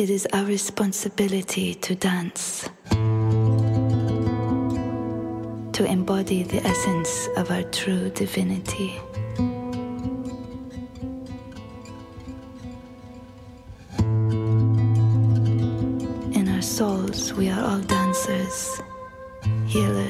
It is our responsibility to dance, to embody the essence of our true divinity. In our souls, we are all dancers, healers,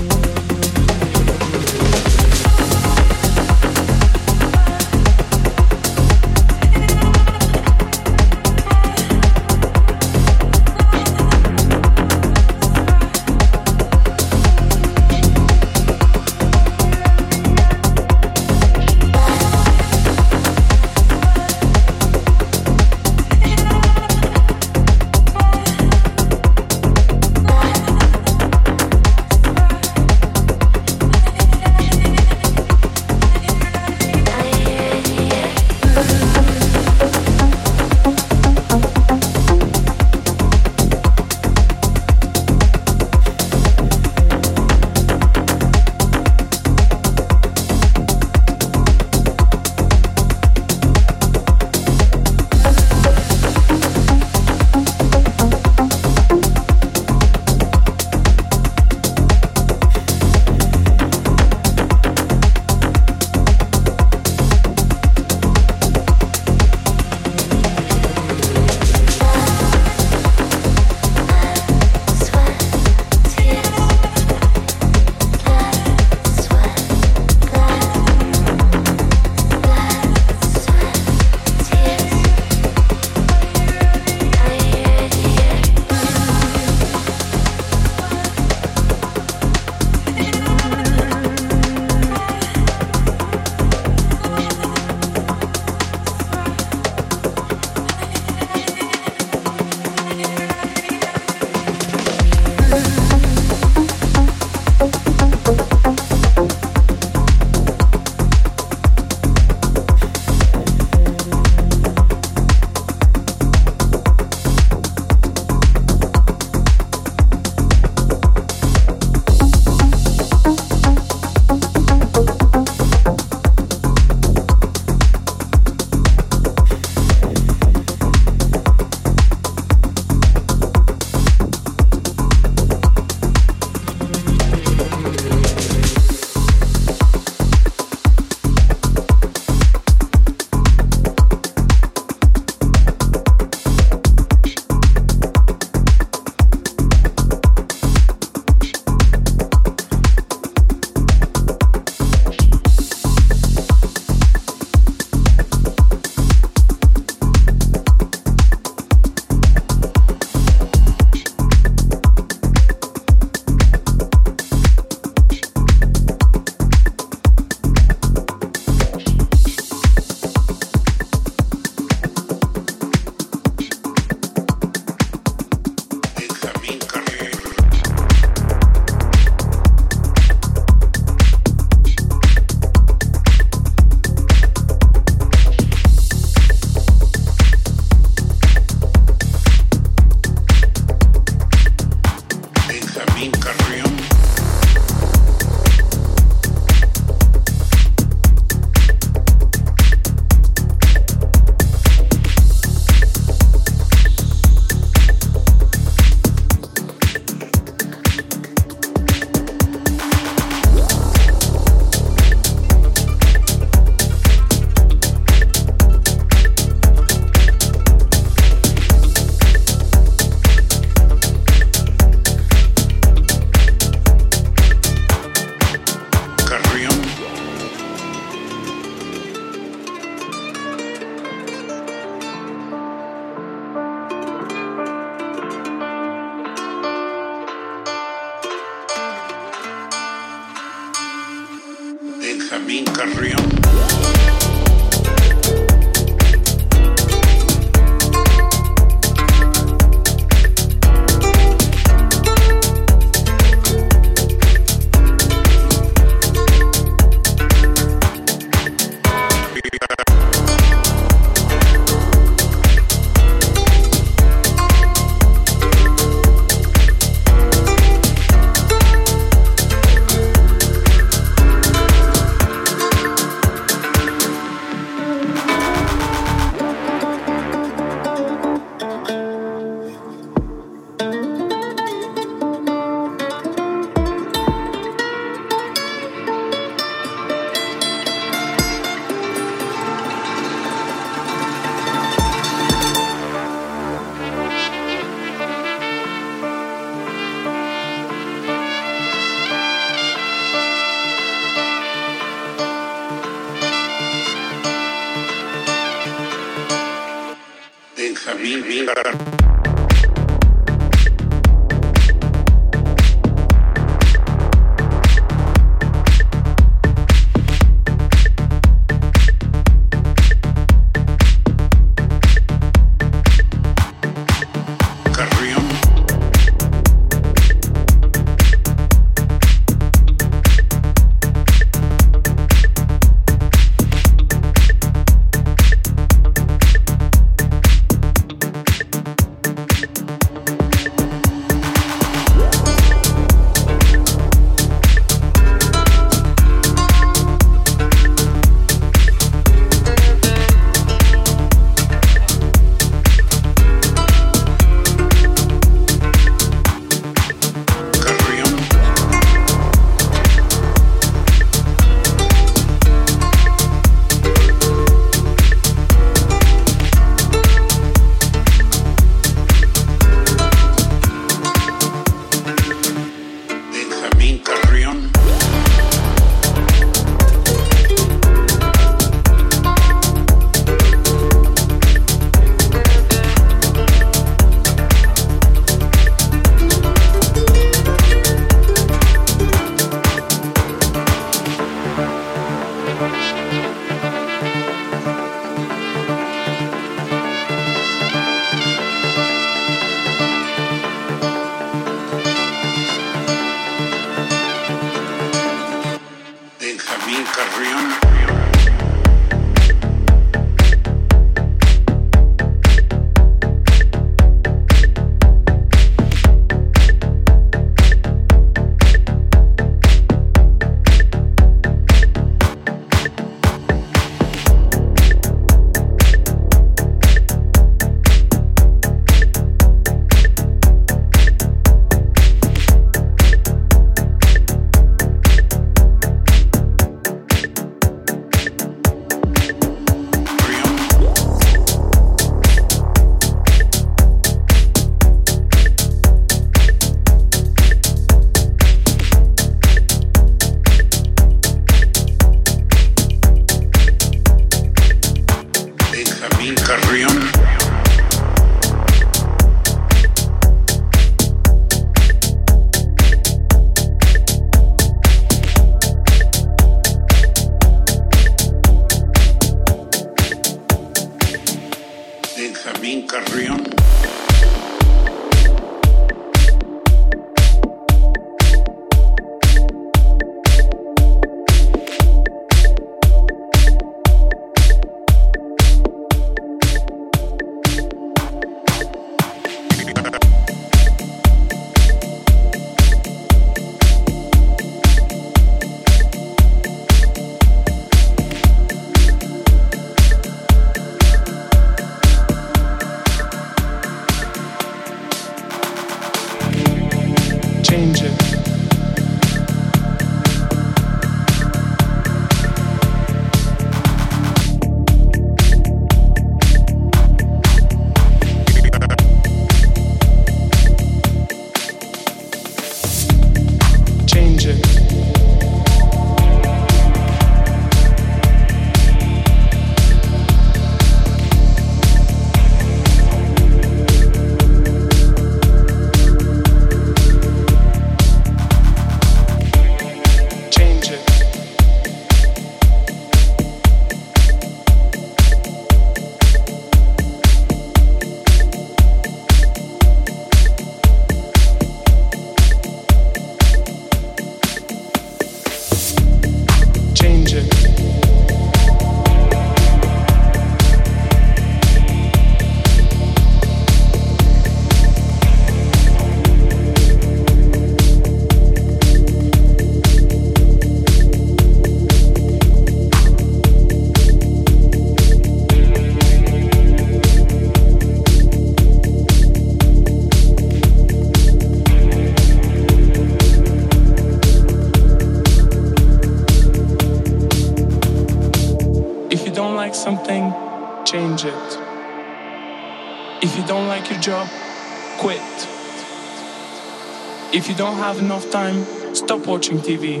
If you don't have enough time, stop watching TV.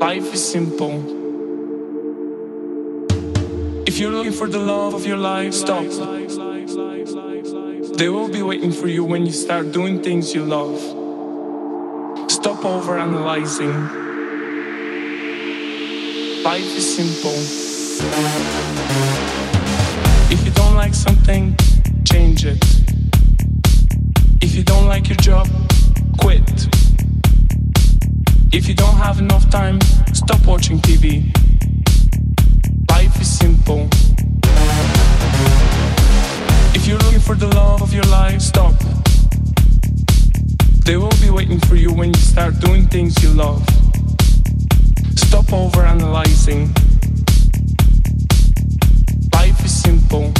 Life is simple. If you're looking for the love of your life, stop. They will be waiting for you when you start doing things you love. Stop over analyzing. Life is simple. If you don't like something, change it. If you don't like your job, quit. If you don't have enough time, stop watching TV. Life is simple. If you're looking for the love of your life, stop. They will be waiting for you when you start doing things you love. Stop over analyzing. Life is simple.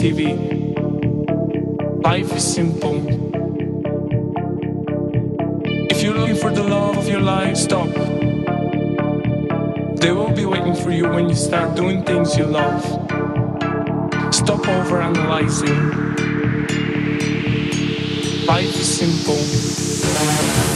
TV. Life is simple. If you're looking for the love of your life, stop. They will be waiting for you when you start doing things you love. Stop over analyzing. Life is simple.